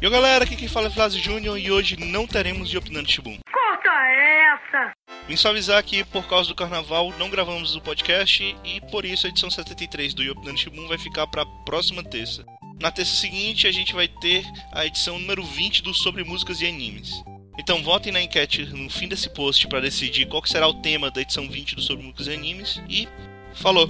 E aí, galera, aqui quem fala é Flávio Júnior e hoje não teremos de Opinando Shibun. Corta essa! Vim só avisar que por causa do carnaval não gravamos o podcast e por isso a edição 73 do Yopinando Shibun vai ficar para próxima terça. Na terça seguinte a gente vai ter a edição número 20 do Sobre Músicas e Animes. Então votem na enquete no fim desse post para decidir qual será o tema da edição 20 do Sobre Músicas e Animes e falou!